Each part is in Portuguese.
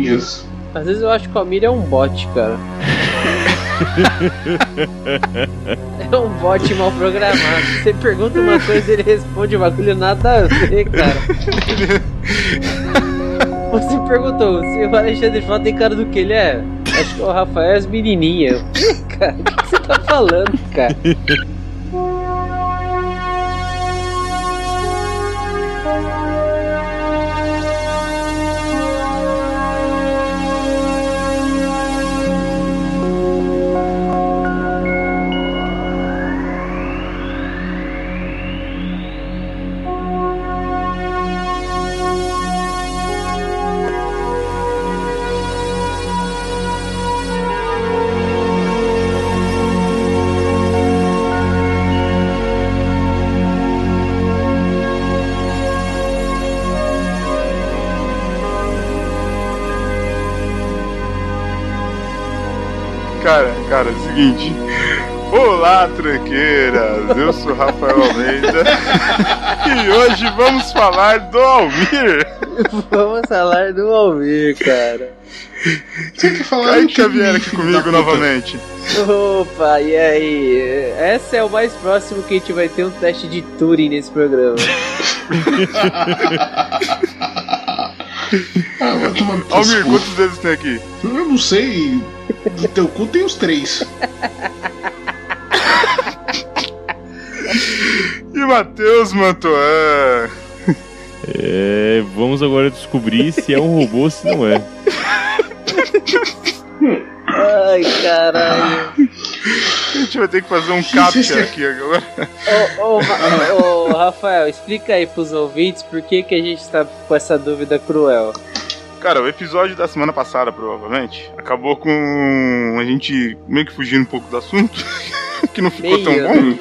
menininhas. Às vezes eu acho que o Almir é um bot, cara. é um bot mal programado. Você pergunta uma coisa ele responde um bagulho nada a ver, cara. Você perguntou se o Alexandre Frota tem cara do que ele é? Acho que o Rafael é as menininhas. Cara, o que você tá falando? Cara, Olá, tranqueiras! Eu sou Rafael Almeida e hoje vamos falar do Almir. Vamos falar do Almir, cara. Você quer falar que Xavier aqui comigo novamente. Opa, e aí? Essa é o mais próximo que a gente vai ter um teste de Turing nesse programa. Ah, vai tomar no teu Almir, cu. quantos dedos tem aqui? Eu não sei. Do teu cu tem os três. Matheus Mantoan. É, vamos agora descobrir se é um robô ou se não é. Ai, caralho. A gente vai ter que fazer um captcha aqui agora. Ô, ô, Ra- ô, Rafael, explica aí pros ouvintes por que, que a gente tá com essa dúvida cruel. Cara, o episódio da semana passada, provavelmente, acabou com a gente meio que fugindo um pouco do assunto, que não ficou tão Meio, bom. né?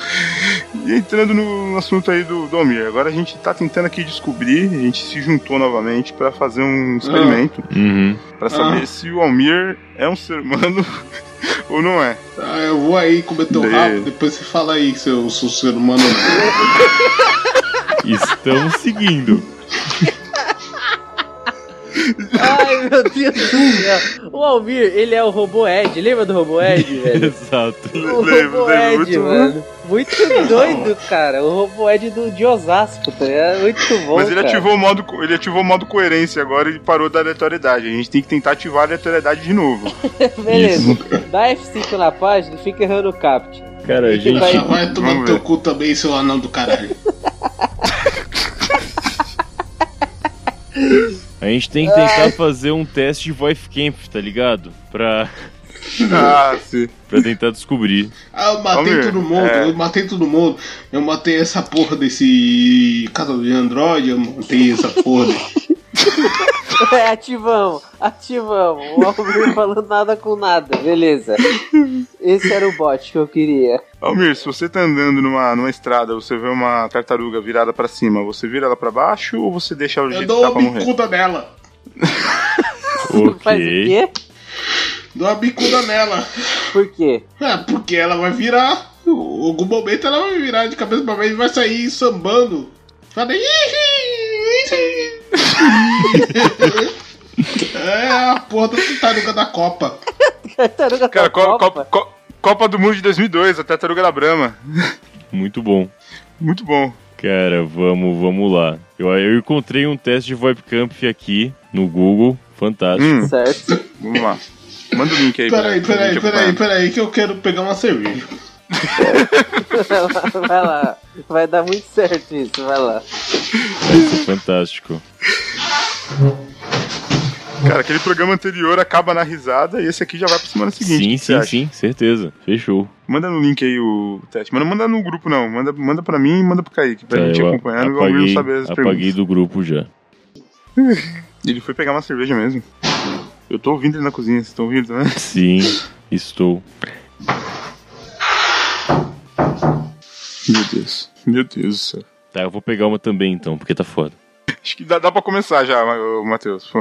E entrando no assunto aí do, do Almir. Agora a gente tá tentando aqui descobrir, a gente se juntou novamente pra fazer um experimento, Uhum. pra saber Ah. se o Almir é um ser humano ou não é. Ah, eu vou aí comer teu rabo, depois você fala aí se eu sou ser humano ou não. Estamos seguindo. Ai, meu Deus do céu. O Almir, ele é o robô Ed. Lembra do robô Ed, velho? Exato. O Lembro, robô lembro, Ed, muito bom. mano. Muito doido, cara. O robô Ed do, de Osasco, tá ligado? Muito bom. Mas ele cara. ativou, o modo, ele ativou o modo coerência agora e parou da aleatoriedade. A gente tem que tentar ativar a aleatoriedade de novo. Beleza. Dá F5 na página e fica errando o capt. Cara, a gente. vai- vai tomar no teu cu também, seu anão do caralho. A gente tem que tentar fazer um teste de voice camp, tá ligado? Pra, ah, sim. pra tentar descobrir. Ah, eu matei todo mundo, é. eu matei todo mundo. Eu matei essa porra desse casa de Android, eu matei essa porra. É, ativamos, ativamos. O Almir falando nada com nada, beleza. Esse era o bot que eu queria. Almir, se você tá andando numa, numa estrada, você vê uma tartaruga virada pra cima, você vira ela pra baixo ou você deixa ela do Eu jeito que dou tá uma pra morrer? bicuda nela. Faz o quê? Dou uma bicuda nela. Por quê? É, porque ela vai virar. Em algum momento ela vai virar de cabeça pra baixo e vai sair sambando. Fala. É a porra da tartaruga da Copa. Tartaruga Cara, da co- Copa. co- co- Copa do Mundo de 2002, a tartaruga da Brahma. Muito bom. Muito bom. Cara, vamos, vamos lá. Eu, eu encontrei um teste de webcamp aqui no Google. Fantástico. Hum, Certo. vamos lá. Manda o link aí. Peraí, peraí, peraí, peraí, que eu quero pegar uma cerveja. Vai lá. Vai dar muito certo isso, vai lá. Fantástico. Cara, aquele programa anterior acaba na risada e esse aqui já vai pra semana seguinte. Sim, sim, acha? sim, certeza. Fechou. Manda no link aí o teste. Mas não manda no grupo, não. Manda, manda pra mim e manda pro Kaique. Pra Tá, gente acompanhar apaguei, não saber as apaguei perguntas. do grupo já. Ele foi pegar uma cerveja mesmo. Eu tô ouvindo ele na cozinha, vocês estão ouvindo também? Sim, estou. Meu Deus. Meu Deus do céu. Tá, eu vou pegar uma também então, porque tá foda. Acho que dá, dá pra começar já, Matheus.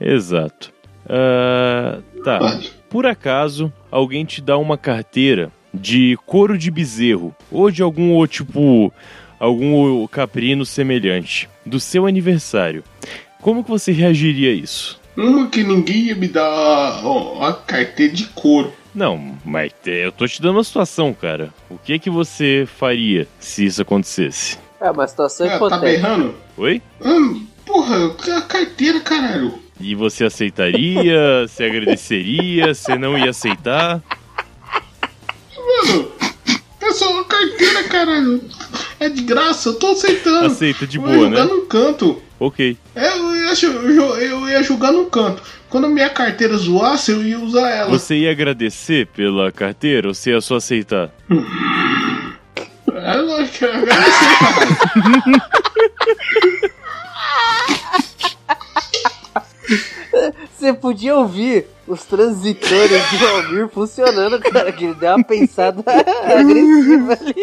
Exato. Ah, tá. Por acaso, alguém te dá uma carteira de couro de bezerro ou de algum outro tipo, algum caprino semelhante do seu aniversário. Como que você reagiria a isso? Uma que ninguém ia me dar a, carteira de couro. Não, mas eu tô te dando uma situação, cara. O que é que você faria se isso acontecesse? É uma situação Ah, tá hipotética. berrando? Oi? Hum, porra, a carteira, caralho. E você aceitaria? você agradeceria? Você não ia aceitar? Mano, é só uma carteira, caralho. É de graça, eu tô aceitando. Aceita de Eu boa, ia jogar né? num canto. Ok. É, Eu ia, eu, eu ia jogar num canto. Quando minha carteira zoasse, eu ia usar ela. Você ia agradecer pela carteira ou você ia só aceitar? É eu agradecer, caralho. Você podia ouvir os transitores de Almir funcionando, cara, que ele deu uma pensada agressiva ali.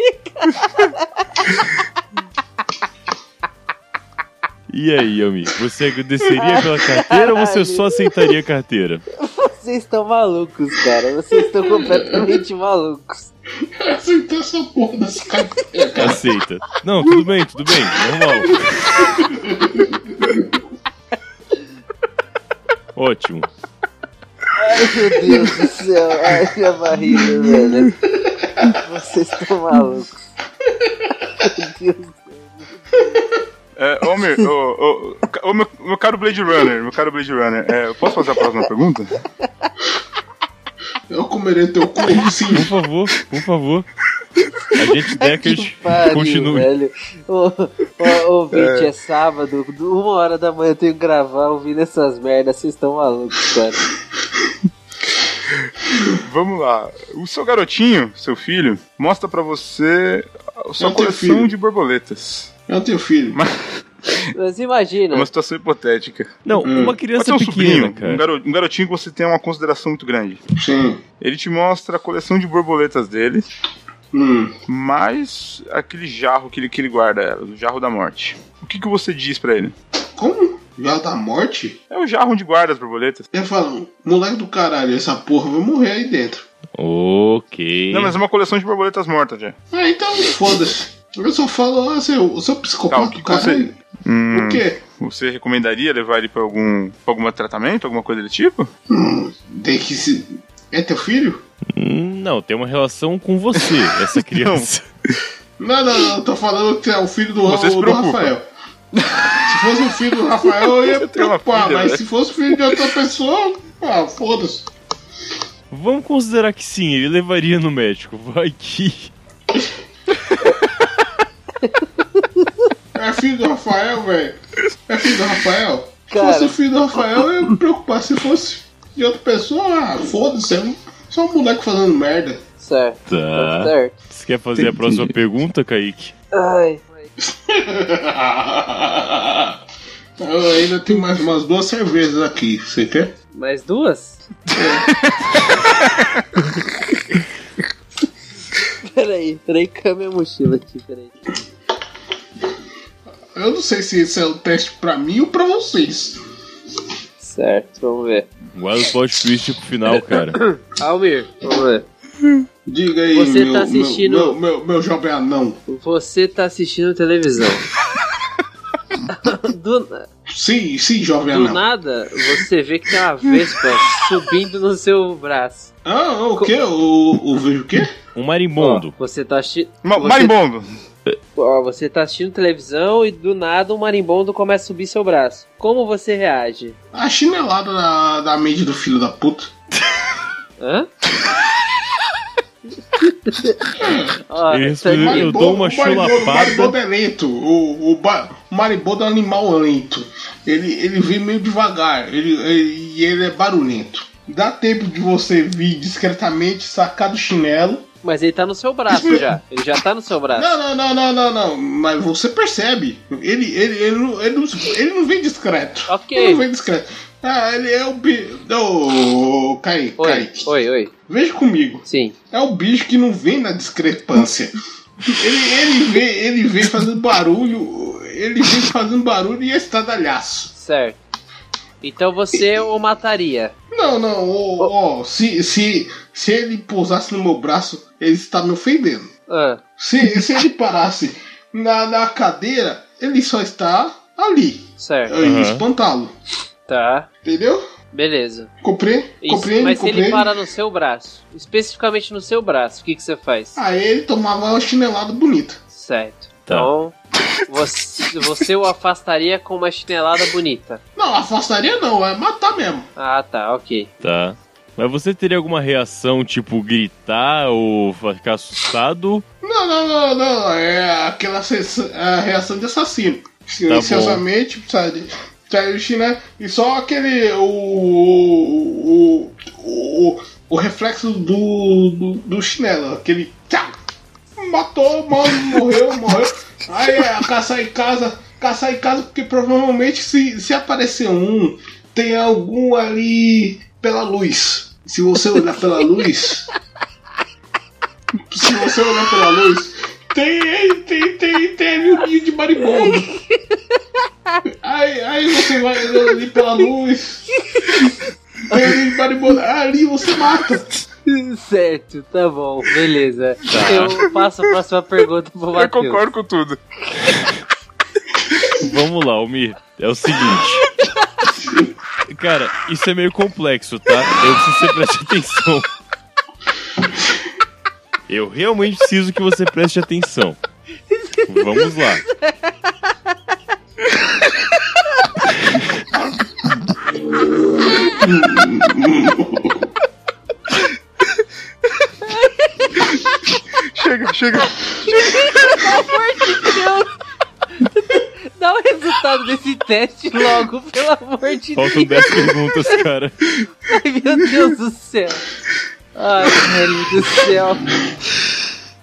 E aí, Ami? Você agradeceria pela carteira ou você só aceitaria a carteira? Vocês estão malucos, cara. Vocês estão completamente malucos. Eu aceitei essa porra dessa carteira, cara. Aceita. Não, tudo bem, tudo bem. Normal. Ótimo. Ai, meu Deus do céu. Ai, minha barriga, velho. Vocês estão malucos. Meu Deus. É, ô, meu, ô, ô, ô, meu, meu caro Blade Runner, meu caro Blade Runner, é, eu posso fazer a próxima pergunta? Eu comerei teu cu, sim. Por favor, por favor. A gente Deckard Que pariu, continue. velho. Ô, ô, ouvinte, é. sábado, uma hora da manhã eu tenho que gravar ouvindo essas merdas. Vocês estão malucos, cara. Vamos lá. O seu garotinho, seu filho, mostra pra você a sua coleção filho. de borboletas. Eu tenho filho. Mas É imagina, uma situação hipotética. Não, Hum. uma Pode criança ser um pequena, sobrinho, um, garo- um garotinho que você tem uma consideração muito grande. Sim. Ele te mostra a coleção de borboletas dele, Hum. mais aquele jarro que ele, que ele guarda elas, o jarro da morte. O que, que você diz pra ele? Como? Já da morte? É o jarro onde guarda as borboletas. Eu falo, moleque do caralho, essa porra vai morrer aí dentro. Ok. Não, mas é uma coleção de borboletas mortas já. Ah, então foda-se. Eu só falo, ah, seu, seu Tá, psicopata o do que caralho. você- Hum, O quê? Você recomendaria levar ele pra algum, pra algum tratamento, alguma coisa do tipo? Hum, tem que se. É teu filho? Hum, Não, tem uma relação com você, essa criança. Não, não, não, eu tô falando que é o filho do, Você se do. Rafael. Se fosse o filho do Rafael, eu ia preocupar, filha, mas velho. se fosse o filho de outra pessoa, ah, foda-se. Vamos considerar que sim, ele levaria no médico. Vai que. É filho do Rafael, velho. É filho do Rafael. Se Cara. fosse o filho do Rafael, eu ia me preocupar. Se fosse de outra pessoa, ah, foda-se. É um, só um moleque fazendo merda. certo. Tá. Certo. Você quer fazer a próxima pergunta, Kaique? Ai. eu ainda tenho mais umas duas cervejas aqui. Você quer? Mais duas? peraí, peraí, cadê a minha mochila aqui? Peraí. Eu não sei se esse é o teste pra mim ou pra vocês. Certo, vamos ver. Guarda o plot twist pro final, cara. Almir, vamos ver. Diga aí, Você meu, tá assistindo- meu, meu, meu, meu jovem anão. Você tá assistindo televisão. Do, Sim, sim, jovem do anão. nada, você vê que tem uma vespa subindo no seu braço. Ah, o quê? O, o vejo o quê? Um marimbondo. Ó, você tá assistindo. Ma você, Marimbondo! Ó, você tá assistindo televisão e do nada um marimbondo começa a subir seu braço. Como você reage? A chinelada da, da mente do filho da puta. Hã? Ó, tá- respondeu- Eu dou uma o marimbondo, o chulapada. marimbondo é lento. O, o, ba- o marimbondo é um animal lento. Ele, ele vem meio devagar. Ele, ele- e ele é barulhento. Dá tempo de você vir discretamente, sacar do chinelo. Mas ele tá no seu braço já. Ele já tá no seu braço. Não, não, não, não, não, não. Mas você percebe. Ele, ele, ele, não, ele, não, ele não vem discreto. Ok. Ele não vem discreto. Ah, ele é o bicho. Ô, Kaique, Oi, Kaique. oi, oi. Veja comigo. Sim. É o bicho que não vem na discrepância. Ele, ele, vem, ele vem fazendo barulho. Ele vem fazendo barulho e é estradalhaço. Certo. Então você o mataria. Não, não, ó, ó, se, se, se ele pousasse no meu braço, ele está me ofendendo. Ah, Se, se ele parasse na, na cadeira, ele só está ali. certo. Eu ia Aham. espantá-lo. Tá. Entendeu? Beleza. Comprei? Compreende? mas se ele para no seu braço, especificamente no seu braço, o que, que você faz? Aí ele tomava uma chinelada bonita. Certo. Tá. Então, você, você o afastaria com uma chinelada bonita. Não, afastaria não, é matar mesmo. Ah, tá, ok. Tá. Mas você teria alguma reação, tipo gritar ou ficar assustado? Não, não, não, não. É aquela a reação de assassino. Silenciosamente, sabe? Sai o chinelo e só aquele. O. O. O, o reflexo do, do, do chinelo. Aquele. Tchá! Matou, morreu, morreu. Aí é caçar em casa. Caçar em casa porque provavelmente se, se aparecer um, tem algum ali pela luz. Se você olhar pela luz. Se você olhar pela luz, tem, tem, tem, tem um ninho de marimbondo. Aí, aí você vai ali pela luz. De marimbondo. Ali você mata. Certo, tá bom, beleza. Eu passo a próxima pergunta pro Eu Matheus. concordo com tudo. Vamos lá, Almir. É o seguinte. Cara, isso é meio complexo, tá? Eu preciso que você preste atenção. Eu realmente preciso que você preste atenção. Vamos lá. Chega, chega. Dá o resultado desse teste logo, pelo amor de Faltam Deus. 10 perguntas, cara. Ai, meu Deus do céu. Ai, velho do céu.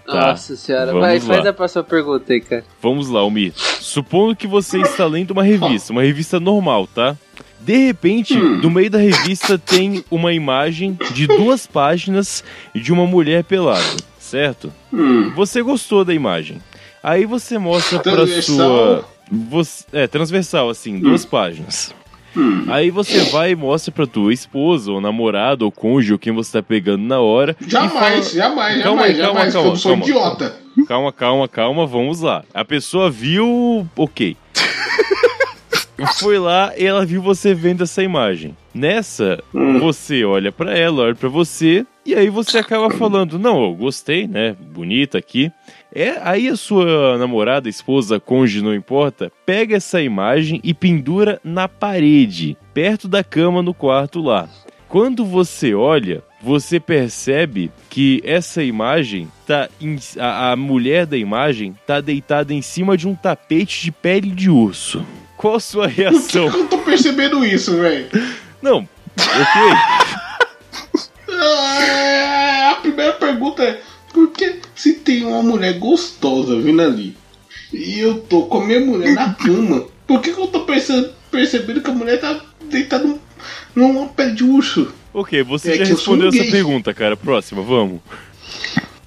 Tá, Nossa senhora. Vai, faz a próxima pergunta aí, cara. Vamos lá, Almir. Supondo que você está lendo uma revista, uma revista normal, tá? De repente, no meio da revista tem uma imagem de duas páginas de uma mulher pelada, certo? Hum. Você gostou da imagem. Aí você mostra pra Transversal. sua. Você, é, transversal, assim, duas páginas. Hum. Aí você vai e mostra pra tua esposa, ou namorado, ou cônjuge, ou quem você tá pegando na hora. Jamais, fala- jamais, Calma aí, calma, jamais. calma, eu sou calma. idiota. Calma, calma, calma, vamos lá. A pessoa viu. Ok. Foi lá e ela viu você vendo essa imagem. Nessa, você olha pra ela, olha pra você, e aí você acaba falando: Não, eu gostei, né? Bonita aqui. É, aí a sua namorada, esposa, cônjuge, não importa, pega essa imagem e pendura na parede, perto da cama no quarto lá. Quando você olha, você percebe que essa imagem tá em- a, a mulher da imagem tá deitada em cima de um tapete de pele de urso. Qual a sua reação? eu tô percebendo isso, velho? Não, ok. Ah, A primeira pergunta é: por que se tem uma mulher gostosa vindo ali e eu tô com a minha mulher na cama, por que, que eu tô perce- percebendo que a mulher tá deitada num- pele de urso? Ok, você É já respondeu essa gay. pergunta, cara. Próxima, vamos.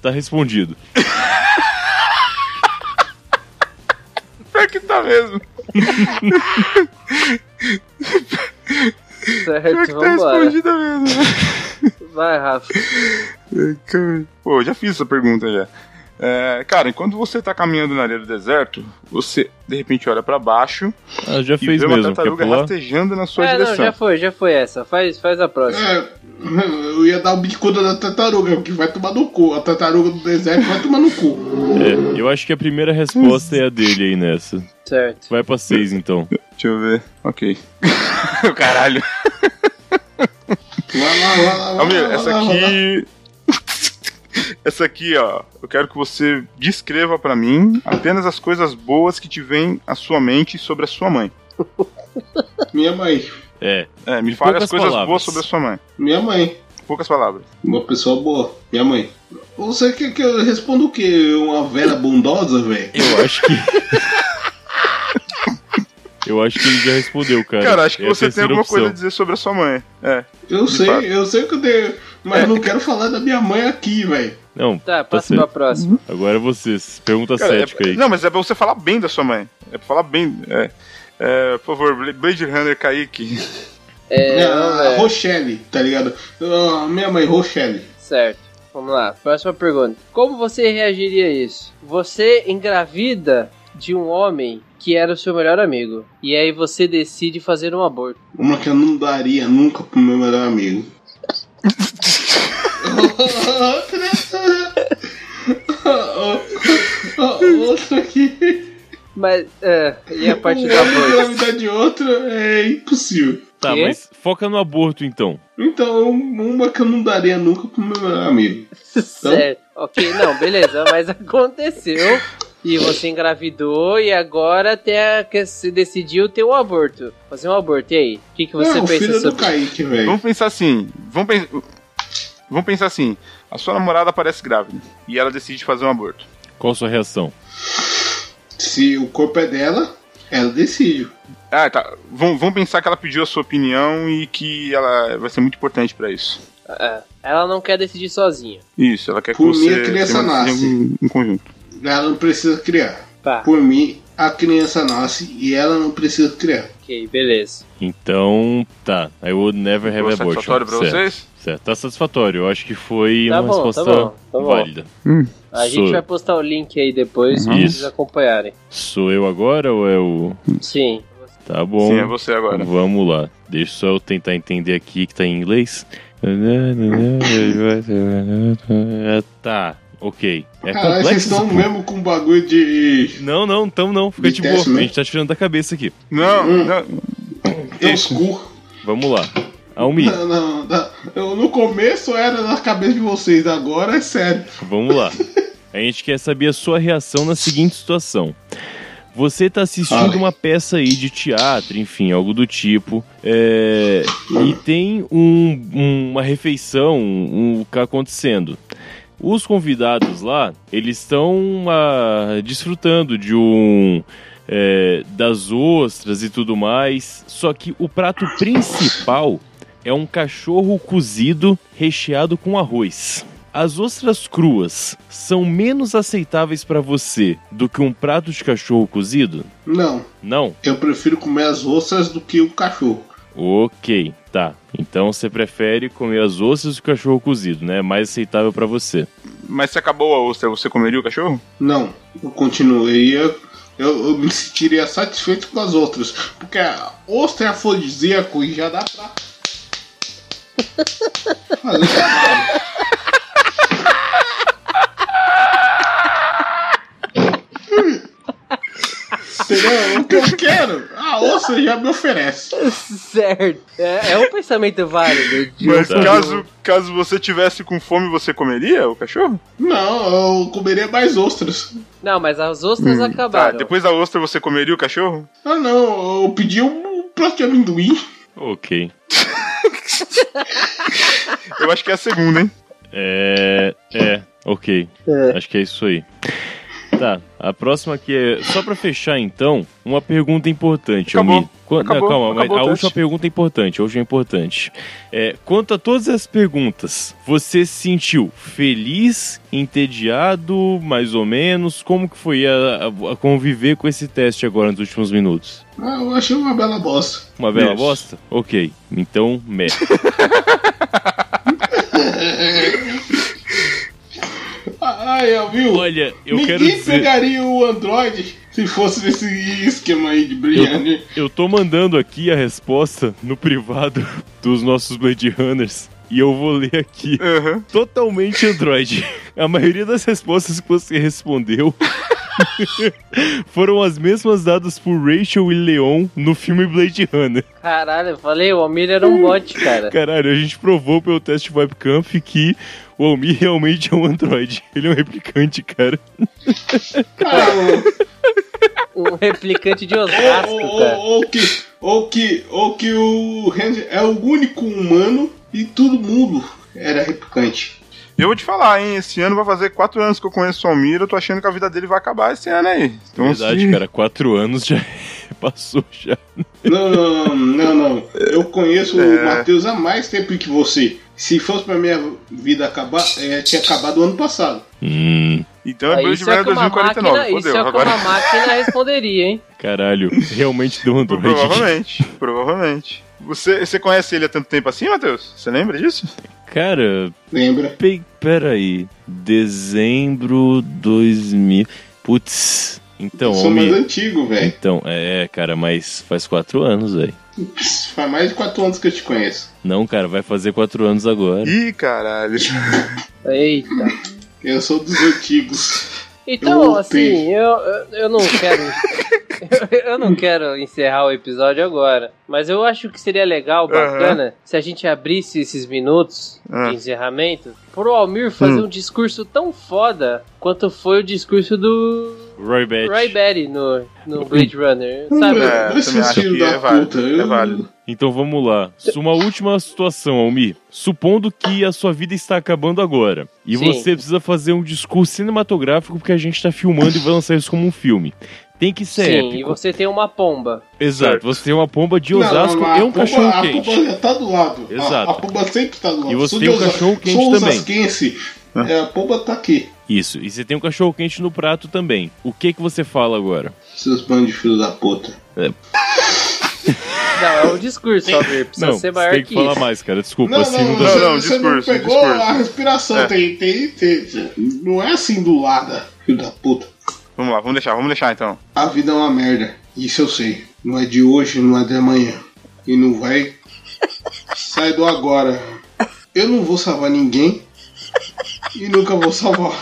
Tá respondido. Pior que tá mesmo. Pior Certo, que tá vambora. respondida mesmo. Vai, Rafa. Pô, eu já fiz essa pergunta já. É, cara, enquanto você tá caminhando na areia do deserto, você de repente olha pra baixo Ah, já e fez vê uma mesmo. Quer tartaruga rastejando na sua É, não, direção. já foi, já foi essa. Faz, faz a próxima. É, eu ia dar o bicuda da tartaruga, que vai tomar no cu. A tartaruga do deserto vai tomar no cu. É, eu acho que a primeira resposta é a dele aí nessa. Certo. Vai pra seis, então. Deixa eu ver. Ok. Caralho. Vai lá, vai lá, vai Almir, lá, essa vai lá, vai lá. aqui. Essa aqui, ó. Eu quero que você descreva pra mim apenas as coisas boas que te vêm à sua mente sobre a sua mãe. Minha mãe. É. É, me fale as coisas palavras. boas sobre a sua mãe. Minha mãe. Poucas palavras. Uma pessoa boa. Minha mãe. Você quer que eu responda o quê? Uma velha bondosa, velho? Eu acho que. eu acho que ele já respondeu, cara. Cara, acho que É você tem alguma opção. coisa a dizer sobre a sua mãe. É. Eu sei, fato. eu sei que eu tenho. Mas não quero falar da minha mãe aqui, velho. Não, Tá, tá passa pra certo. próxima. Agora é você. Pergunta Cara, cética é- aí. Não, mas é pra você falar bem da sua mãe. É pra falar bem. É. É, por favor, Blade Runner Kaique. É. Rochelle, tá ligado? Ah, minha mãe, Rochelle. Certo. Vamos lá, próxima pergunta. Como você reagiria a isso? Você engravida de um homem que era o seu melhor amigo. E aí você decide fazer um aborto. Uma que eu não daria nunca pro meu melhor amigo. Outra. Outra aqui. Mas, é, e a parte do Uma aborto? engravidar de outra é impossível. Tá, Quê? mas foca no aborto então. Então, uma que eu não daria nunca pro meu amigo. certo. Ok, não, beleza, mas aconteceu. E você engravidou e agora até que você decidiu ter um aborto. Fazer um aborto. E aí? O que, que você é, o pensa filho do sobre Kaique, velho. Vamos pensar assim. Vamos, pen- vamos pensar assim. A sua namorada aparece grávida e ela decide fazer um aborto. Qual a sua reação? Se o corpo é dela, ela decide. Ah, tá. Vamos, vamos pensar que ela pediu a sua opinião e que ela vai ser muito importante pra isso. É, ela não quer decidir sozinha. Isso, ela quer que Por você mim, a criança nasce. em, em conjunto. Ela não precisa criar. Tá, Por mim, a criança nasce e ela não precisa criar. ok, beleza. Então, tá. I would never have Ficou abortion. satisfatório pra certo. vocês? Certo, tá satisfatório. Eu acho que foi Tá uma bom, tá resposta bom, tá bom. válida. A Sou- gente vai postar o link aí depois pra Isso. vocês acompanharem. Sou eu agora ou é o. Sim. Tá bom. Sim, é você agora. Vamos lá. Deixa só eu tentar entender aqui que tá em inglês. Tá, ok. É Caralho, vocês estão mesmo com bagulho de. Não, não, tamo não. Fica De de boa. A né? gente tá tirando da cabeça aqui. Não, Hum. não. Escuro. Vamos lá. Almi, Não, não, não. Eu, no começo era na cabeça de vocês, agora é sério. vamos lá. A gente quer saber a sua reação na seguinte situação. Você tá assistindo uma peça aí de teatro, enfim, algo do tipo, é, e tem um- um- uma refeição um, que tá acontecendo. Os convidados lá, eles estão ah, desfrutando de um é, das ostras e tudo mais. Só que o prato principal é um cachorro cozido recheado com arroz. As ostras cruas são menos aceitáveis para você do que um prato de cachorro cozido? Não, Não? eu prefiro comer as ostras do que o cachorro. Ok, tá. Então você prefere comer as ostras do cachorro cozido, né? É mais aceitável para você. Mas se acabou a ostra, você comeria o cachorro? Não, eu continuaria. Eu, eu me sentiria satisfeito com as outras. Porque a ostra é afrodisíaco e já dá pra. Fazer Entendeu? O que eu quero, a ostra já me oferece. Certo. É, é um pensamento válido. de Mas um- caso, caso você tivesse com fome, você comeria o cachorro? Não, eu comeria mais ostras. Não, mas as ostras Tá, acabaram. depois da ostra você comeria o cachorro? Ah, não, eu pedi um prato de amendoim. Ok. Eu acho que é a segunda, hein? É. É, ok. É. Acho que é isso aí. Tá, a próxima aqui é. Só pra fechar então, uma pergunta importante, Acabou. Almi. Quan- Acabou. Não, calma, mas Acabou a o última pergunta é importante, a última é importante. É, quanto a todas as perguntas, você se sentiu feliz, entediado, mais ou menos? Como que foi a, a- a conviver com esse teste agora nos últimos minutos? Ah, eu achei uma bela bosta. Uma bela Isso. bosta? Ok, então, meh. Eu viu? Olha, eu Ninguém quero dizer... pegaria o Android se fosse nesse esquema aí de brilhante. Eu tô mandando aqui a resposta no privado dos nossos Blade Runners. E eu vou ler aqui. Aham. Totalmente Android. A maioria das respostas que você respondeu foram as mesmas dadas por Rachel e Leon no filme Blade Runner. Caralho, eu falei, o Almir era um bot, cara. Caralho, a gente provou pelo teste webcam que o Almir realmente é um Android. Ele é um replicante, cara. Ah, Um replicante de Osasco, ou, cara. ou, que, ou, que, ou que o Ranger é o único humano e todo mundo era replicante. Eu vou te falar, hein? Esse ano vai fazer quatro anos que eu conheço o Almir. Eu tô achando que a vida dele vai acabar esse ano aí. Então, Verdade, se- cara. Quatro anos já passou já. Não, não, não, não, não. Eu conheço o É. Matheus há mais tempo que você. Se fosse pra minha vida acabar, é, tinha acabado ano passado. Hum, Então é Aí Blade isso é Runner que uma 2049. máquina, isso Fodeu. é que Agora. uma máquina responderia, hein? caralho. Realmente um Android. Provavelmente, provavelmente. Você, você conhece ele há tanto tempo assim, Matheus? Você lembra disso? Cara, Lembra? Pe- Peraí. Dezembro 2000. Putz. Então, Eu sou mais homem. antigo, velho. Então, é, cara, mas faz quatro anos, velho. Faz mais de 4 anos que eu te conheço. Não, cara, vai fazer quatro anos agora. Ih, caralho. Eita. Eu sou dos antigos. Então, Eu assim, eu, eu, não quero. eu, eu não quero encerrar o episódio agora. Mas eu acho que seria legal, bacana, se a gente abrisse esses minutos Ah. de encerramento pro Almir fazer um discurso tão foda quanto foi o discurso do Roy Batty. Roy Batty no, no Blade Runner. Sabe? É, também Esses acho filhos que da é válido, puta. eu- é válido. Então vamos lá. Uma última situação, Almir. Supondo que a sua vida está acabando agora e Sim. você precisa fazer um discurso cinematográfico porque a gente está filmando e vai lançar isso como um filme. Tem que ser Sim, épico. e você tem uma pomba. Exato, Certo. você tem uma pomba de Não, Osasco não, a e um pomba- cachorro A quente. pomba já tá do lado. A- Exato. A, pomba sempre tá do lado. E você Sou tem um de Osa- cachorro-quente sou também. osasquense, é, a pomba tá aqui. Isso, e você tem um cachorro quente no prato também. O que que você fala agora? Seus bandos de filho da puta. Não, é o discurso, Almir. Precisa não, ser maior tem que que falar isso. mais, cara. Desculpa, Não, assim não, não. Não, não, você discurso, não pegou discurso. a respiração. É. Tem, tem, tem. Não é assim do lado, filho da puta. Vamos lá, vamos deixar, vamos deixar então. A vida é uma merda. Isso eu sei. Não é de hoje, não é de amanhã. E não vai. Sai do agora. Eu não vou salvar ninguém. E nunca vou salvar.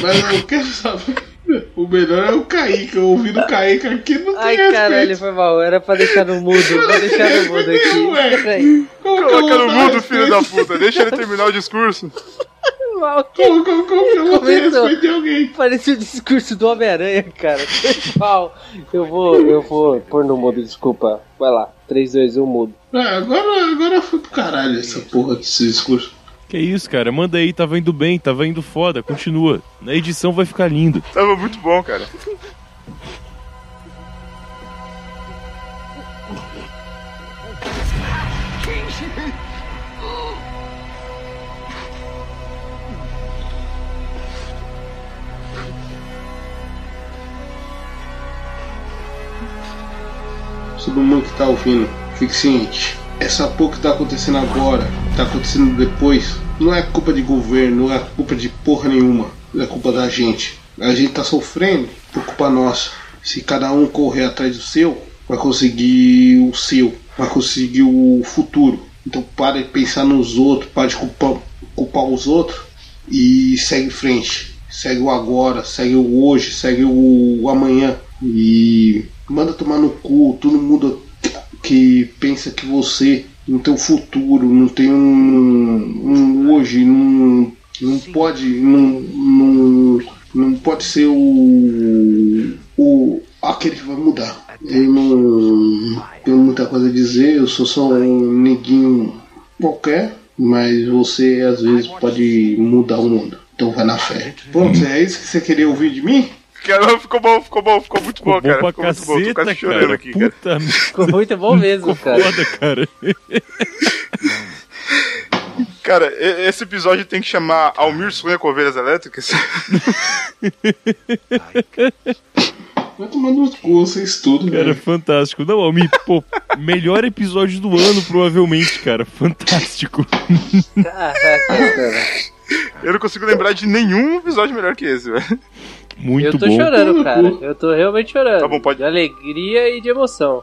Mas eu quero saber. O melhor é o Kaique. Eu ouvi do Kaique aqui não Ai, tem respeito. caralho, foi mal. Era pra deixar no mudo. Vou deixar no mudo aqui. Peraí. Coloca no mudo, filho da puta. Deixa ele terminar o discurso. Mal, Como, como, como que eu vou de alguém? Parecia o discurso do Homem-Aranha, cara. Foi mal. Eu vou, eu vou pôr no mudo, desculpa. Vai lá. 3, 2, 1, mudo. Ah, agora, agora foi pro caralho essa porra desse discurso. Que isso, cara? Manda aí, tava indo bem, tava indo foda, continua. Na edição vai ficar lindo. Tava muito bom, cara. Todo mundo que tá ouvindo, fique ciente. Essa porra que tá acontecendo agora, que tá acontecendo depois, não é culpa de governo, não é culpa de porra nenhuma. É culpa da gente. A gente tá sofrendo por culpa nossa. Se cada um correr atrás do seu, vai conseguir o seu, vai conseguir o futuro. Então para de pensar nos outros, para de culpar, culpar os outros e segue em frente. Segue o agora, segue o hoje, segue o amanhã. E manda tomar no cu todo mundo que pensa que você não tem um futuro, não tem um, um hoje, não, não pode. Não, não, não pode ser o, o aquele que vai mudar. Eu não tenho muita coisa a dizer, eu sou só um neguinho qualquer, mas você às vezes pode mudar o mundo. Então vai na fé. Pronto, é isso que você queria ouvir de mim? Cara, ficou bom, ficou bom, ficou muito Ficou bom, bom cara. pra Ficou muito bom. Tô caceta, quase chorando cara. aqui, cara. Puta. Ficou muito bom mesmo, Ficou cara. foda, cara. Cara, esse episódio tem que chamar Almir Sonha com Ovelhas Elétricas. Vai tomar no cu, vocês tudo, Cara, velho. fantástico. Não, Almi, pô, melhor episódio do ano, provavelmente, cara. Fantástico. Caraca, cara. Eu não consigo lembrar de nenhum episódio melhor que esse, velho. Muito Eu tô bom. chorando, cara. Eu tô realmente chorando. Tá bom, pode- De alegria e de emoção.